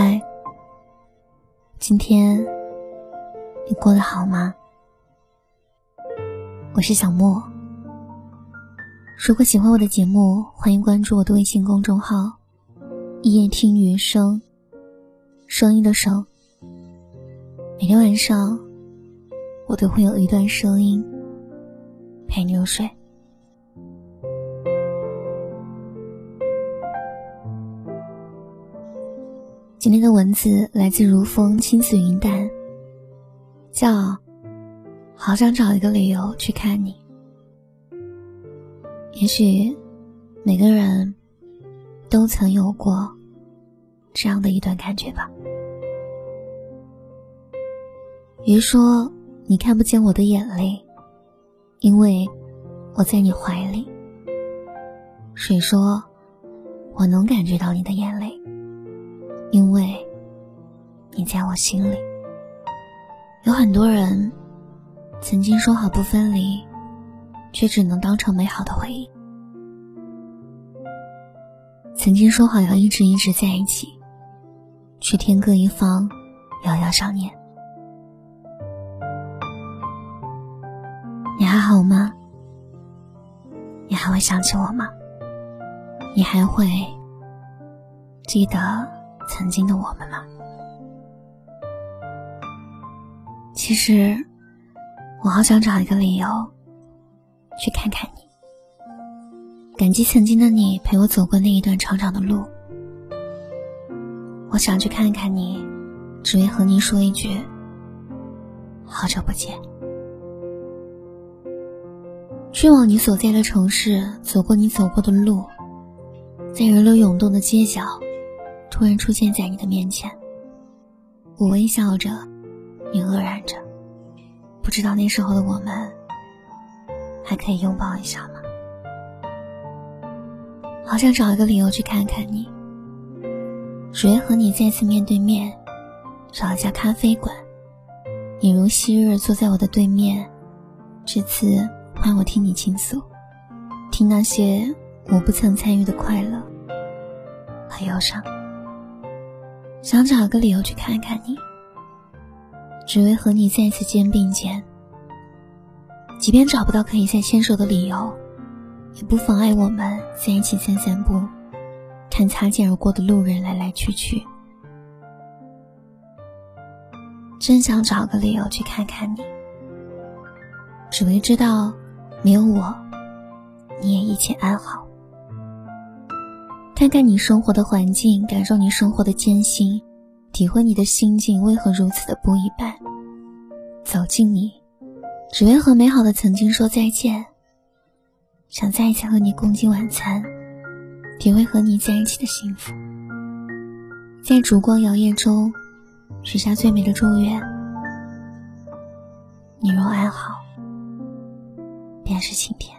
嗨，今天你过得好吗？我是小莫。如果喜欢我的节目，欢迎关注我的微信公众号“一夜听余声”，声音的声。每天晚上，我都会有一段声音陪你入睡。今天的文字来自如风青似云淡，叫“好想找一个理由去看你”。也许每个人都曾有过这样的一段感觉吧。鱼说：“你看不见我的眼泪，因为我在你怀里。”水说：“我能感觉到你的眼泪。”因为你在我心里，有很多人曾经说好不分离，却只能当成美好的回忆；曾经说好要一直一直在一起，却天各一方，遥遥想念。你还好吗？你还会想起我吗？你还会记得？曾经的我们吗？其实，我好想找一个理由去看看你，感激曾经的你陪我走过那一段长长的路。我想去看看你，只为和你说一句：好久不见。去往你所在的城市，走过你走过的路，在人流涌动的街角。突然出现在你的面前，我微笑着，你愕然着，不知道那时候的我们还可以拥抱一下吗？好想找一个理由去看看你，只为和你再次面对面，找一家咖啡馆，你如昔日坐在我的对面，这次换我听你倾诉，听那些我不曾参与的快乐和忧伤。想找个理由去看看你，只为和你再次肩并肩。即便找不到可以再牵手的理由，也不妨碍我们在一起散散步，看擦肩而过的路人来来去去。真想找个理由去看看你，只为知道没有我，你也一切安好。看看你生活的环境，感受你生活的艰辛，体会你的心境为何如此的不一般。走近你，只为和美好的曾经说再见。想再一次和你共进晚餐，体会和你在一起的幸福。在烛光摇曳中，许下最美的祝愿。你若安好，便是晴天。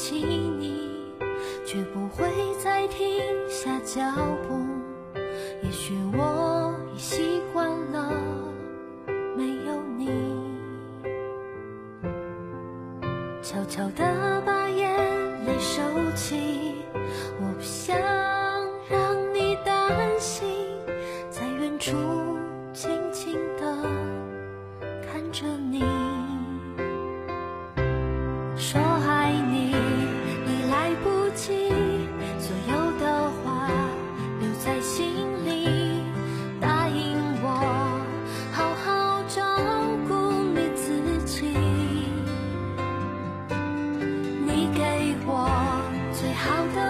起你，却不会再停下脚步。也许我已习惯了没有你，悄悄地把眼泪收起，起所有的话留在心里答应我好好照顾你自己。你给我最好的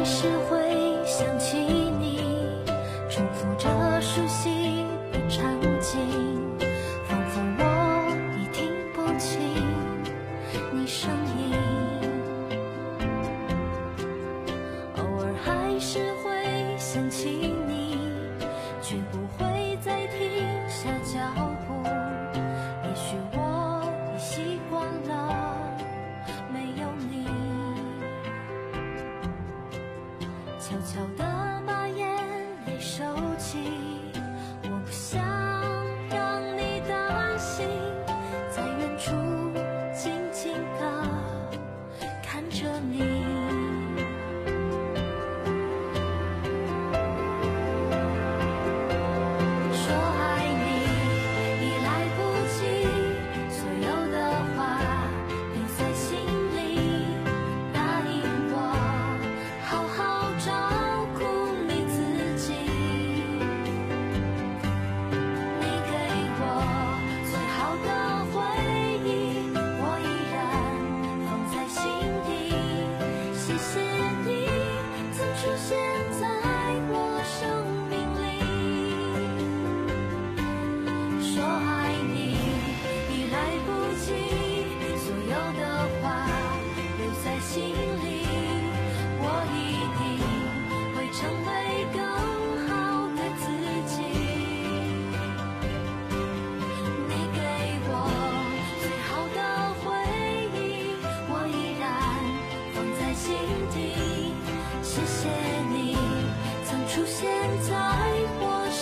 还是会想起你重复着熟悉的场景仿佛我已听不清你声音。偶尔还是会想起你却不会悄悄的把眼泪收起。